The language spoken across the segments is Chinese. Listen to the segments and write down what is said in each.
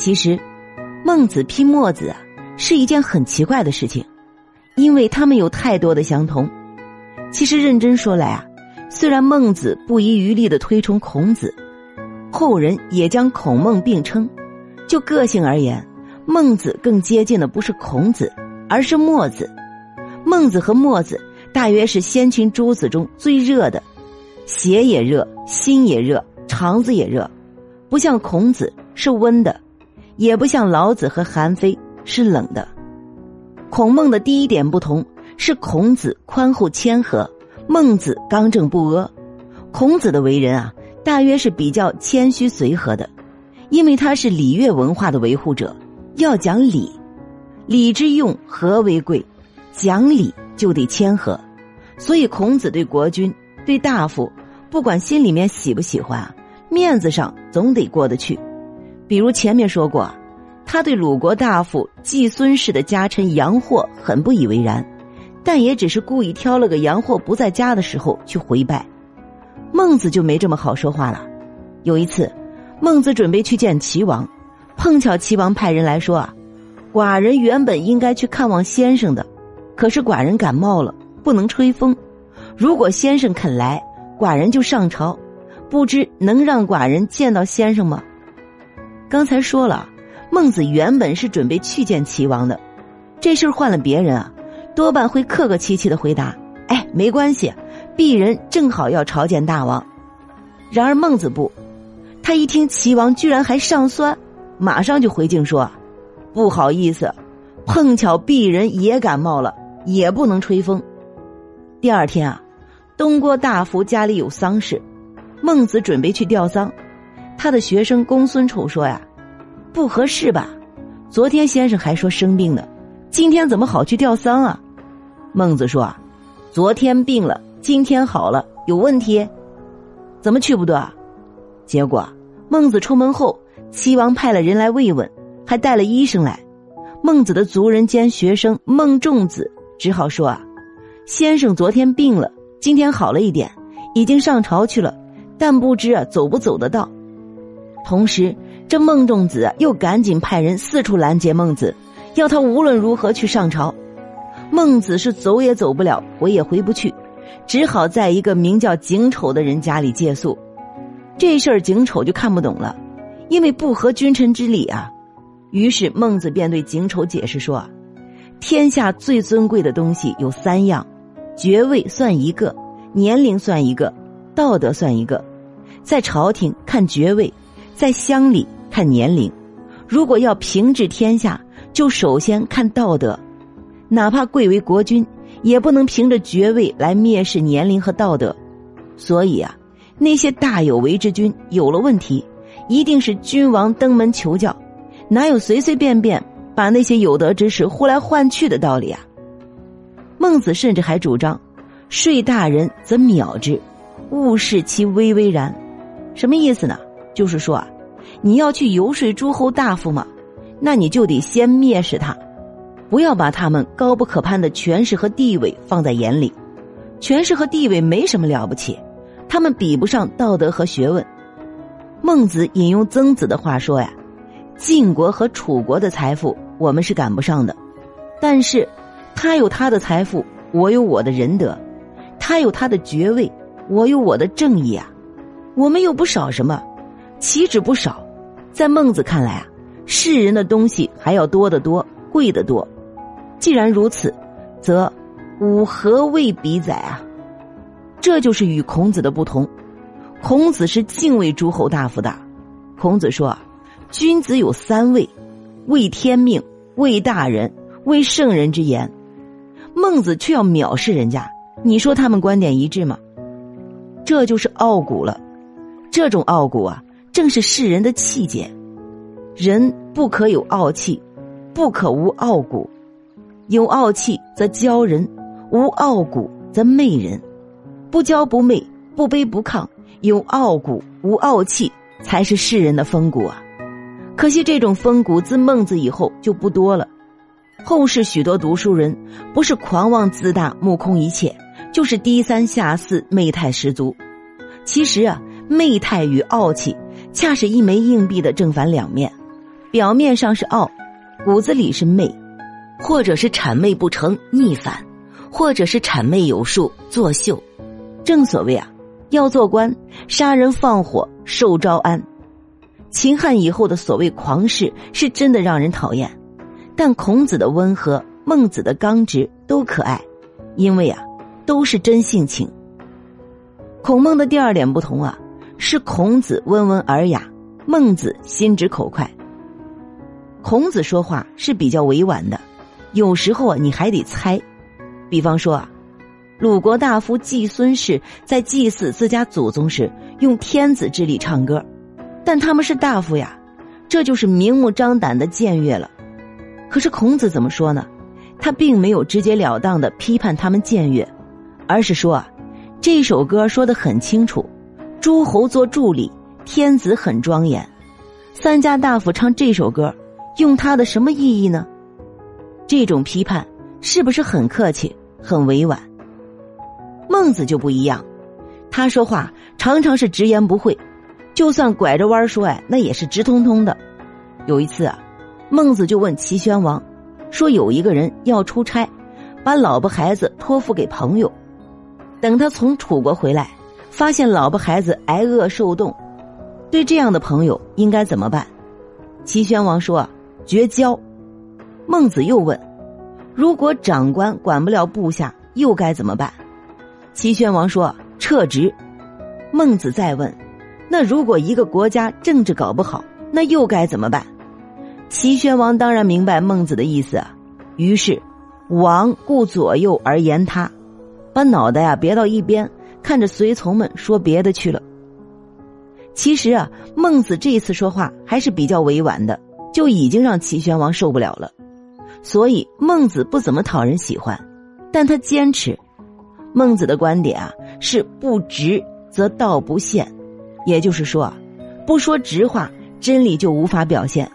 其实，孟子批墨子啊，是一件很奇怪的事情，因为他们有太多的相同。其实认真说来啊，虽然孟子不遗余力的推崇孔子，后人也将孔孟并称，就个性而言，孟子更接近的不是孔子，而是墨子。孟子和墨子大约是先秦诸子中最热的，血也热，心也热，肠子也热，不像孔子是温的，也不像老子和韩非是冷的。孔孟的第一点不同。是孔子宽厚谦和，孟子刚正不阿。孔子的为人啊，大约是比较谦虚随和的，因为他是礼乐文化的维护者，要讲礼。礼之用，和为贵。讲理就得谦和，所以孔子对国君、对大夫，不管心里面喜不喜欢，面子上总得过得去。比如前面说过，他对鲁国大夫季孙氏的家臣杨霍很不以为然。但也只是故意挑了个杨霍不在家的时候去回拜，孟子就没这么好说话了。有一次，孟子准备去见齐王，碰巧齐王派人来说啊，寡人原本应该去看望先生的，可是寡人感冒了，不能吹风。如果先生肯来，寡人就上朝，不知能让寡人见到先生吗？刚才说了，孟子原本是准备去见齐王的，这事儿换了别人啊。多半会客客气气的回答：“哎，没关系，鄙人正好要朝见大王。”然而孟子不，他一听齐王居然还上酸，马上就回敬说：“不好意思，碰巧鄙人也感冒了，也不能吹风。”第二天啊，东郭大夫家里有丧事，孟子准备去吊丧，他的学生公孙丑说：“呀，不合适吧？昨天先生还说生病呢，今天怎么好去吊丧啊？”孟子说：“啊，昨天病了，今天好了，有问题？怎么去不得？”结果孟子出门后，齐王派了人来慰问，还带了医生来。孟子的族人兼学生孟仲子只好说：“啊，先生昨天病了，今天好了一点，已经上朝去了，但不知啊走不走得到。”同时，这孟仲子又赶紧派人四处拦截孟子，要他无论如何去上朝。孟子是走也走不了，回也回不去，只好在一个名叫景丑的人家里借宿。这事儿景丑就看不懂了，因为不合君臣之礼啊。于是孟子便对景丑解释说：“天下最尊贵的东西有三样，爵位算一个，年龄算一个，道德算一个。在朝廷看爵位，在乡里看年龄。如果要平治天下，就首先看道德。”哪怕贵为国君，也不能凭着爵位来蔑视年龄和道德。所以啊，那些大有为之君有了问题，一定是君王登门求教，哪有随随便便把那些有德之士呼来唤去的道理啊？孟子甚至还主张：睡大人则藐之，勿视其微微然。什么意思呢？就是说啊，你要去游说诸侯大夫嘛，那你就得先蔑视他。不要把他们高不可攀的权势和地位放在眼里，权势和地位没什么了不起，他们比不上道德和学问。孟子引用曾子的话说呀：“晋国和楚国的财富我们是赶不上的，但是他有他的财富，我有我的仁德；他有他的爵位，我有我的正义啊。我们又不少什么，岂止不少？在孟子看来啊，世人的东西还要多得多，贵得多。”既然如此，则吾何谓比载啊？这就是与孔子的不同。孔子是敬畏诸侯大夫的。孔子说：“君子有三位，畏天命，畏大人，畏圣人之言。”孟子却要藐视人家。你说他们观点一致吗？这就是傲骨了。这种傲骨啊，正是世人的气节。人不可有傲气，不可无傲骨。有傲气则骄人，无傲骨则媚人。不骄不媚，不卑不亢，有傲骨无傲气，才是世人的风骨啊！可惜这种风骨自孟子以后就不多了。后世许多读书人，不是狂妄自大、目空一切，就是低三下四、媚态十足。其实啊，媚态与傲气，恰是一枚硬币的正反两面。表面上是傲，骨子里是媚，或者是谄媚不成逆反，或者是谄媚有术作秀。正所谓啊，要做官，杀人放火受招安。秦汉以后的所谓狂士，是真的让人讨厌。但孔子的温和，孟子的刚直，都可爱，因为啊，都是真性情。孔孟的第二点不同啊，是孔子温文尔雅，孟子心直口快。孔子说话是比较委婉的，有时候啊你还得猜。比方说啊，鲁国大夫季孙氏在祭祀自家祖宗时，用天子之力唱歌，但他们是大夫呀，这就是明目张胆的僭越了。可是孔子怎么说呢？他并没有直截了当的批判他们僭越，而是说啊。这首歌说的很清楚，诸侯做助理，天子很庄严。三家大夫唱这首歌，用他的什么意义呢？这种批判是不是很客气、很委婉？孟子就不一样，他说话常常是直言不讳，就算拐着弯说，哎，那也是直通通的。有一次啊，孟子就问齐宣王，说有一个人要出差，把老婆孩子托付给朋友。等他从楚国回来，发现老婆孩子挨饿受冻，对这样的朋友应该怎么办？齐宣王说：“绝交。”孟子又问：“如果长官管不了部下，又该怎么办？”齐宣王说：“撤职。”孟子再问：“那如果一个国家政治搞不好，那又该怎么办？”齐宣王当然明白孟子的意思，于是王顾左右而言他。把脑袋啊别到一边，看着随从们说别的去了。其实啊，孟子这一次说话还是比较委婉的，就已经让齐宣王受不了了。所以孟子不怎么讨人喜欢，但他坚持。孟子的观点啊是不直则道不现，也就是说啊，不说直话，真理就无法表现。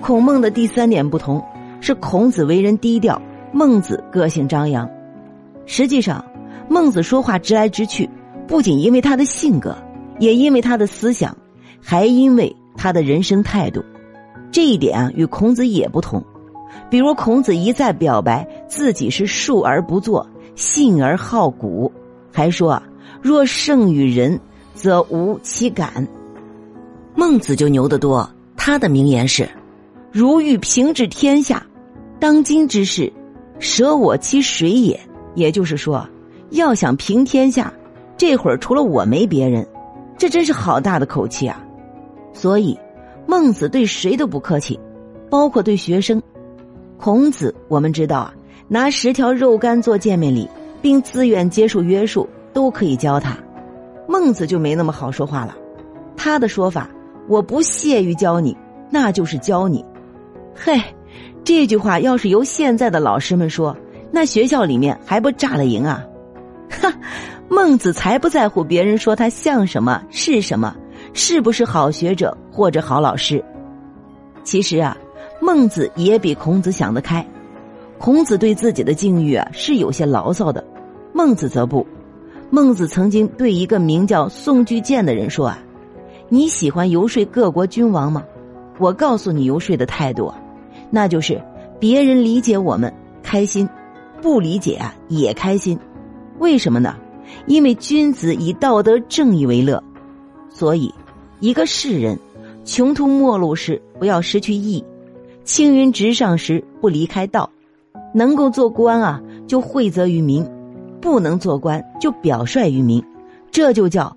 孔孟的第三点不同是孔子为人低调，孟子个性张扬。实际上，孟子说话直来直去，不仅因为他的性格，也因为他的思想，还因为他的人生态度。这一点啊，与孔子也不同。比如，孔子一再表白自己是述而不作，信而好古，还说啊，若胜于人，则无其感。孟子就牛得多，他的名言是：“如欲平治天下，当今之事，舍我其谁也。”也就是说，要想平天下，这会儿除了我没别人，这真是好大的口气啊！所以，孟子对谁都不客气，包括对学生。孔子我们知道啊，拿十条肉干做见面礼，并自愿接受约束，都可以教他。孟子就没那么好说话了，他的说法：“我不屑于教你，那就是教你。”嘿，这句话要是由现在的老师们说。那学校里面还不炸了营啊？孟子才不在乎别人说他像什么是什么，是不是好学者或者好老师。其实啊，孟子也比孔子想得开。孔子对自己的境遇啊是有些牢骚的，孟子则不。孟子曾经对一个名叫宋巨剑的人说啊：“你喜欢游说各国君王吗？我告诉你游说的态度，那就是别人理解我们开心。”不理解啊，也开心，为什么呢？因为君子以道德正义为乐，所以一个世人穷途末路时不要失去义，青云直上时不离开道。能够做官啊，就惠泽于民；不能做官，就表率于民。这就叫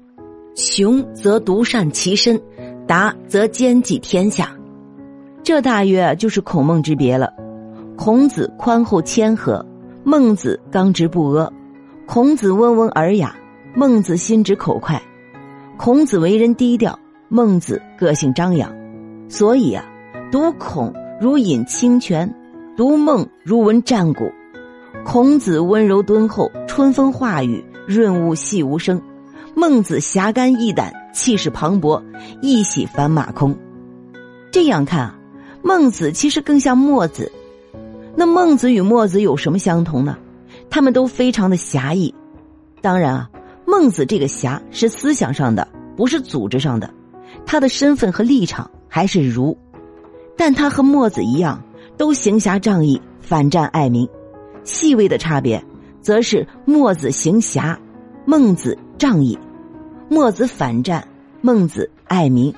穷则独善其身，达则兼济天下。这大约就是孔孟之别了。孔子宽厚谦和。孟子刚直不阿，孔子温文尔雅，孟子心直口快。孔子为人低调，孟子个性张扬。所以啊，读孔如饮清泉，读孟如闻战鼓。孔子温柔敦厚，春风化雨，润物细无声；孟子侠肝义胆，气势磅礴，一洗翻马空。这样看啊，孟子其实更像墨子。那孟子与墨子有什么相同呢？他们都非常的侠义。当然啊，孟子这个侠是思想上的，不是组织上的。他的身份和立场还是儒，但他和墨子一样，都行侠仗义，反战爱民。细微的差别，则是墨子行侠，孟子仗义；墨子反战，孟子爱民。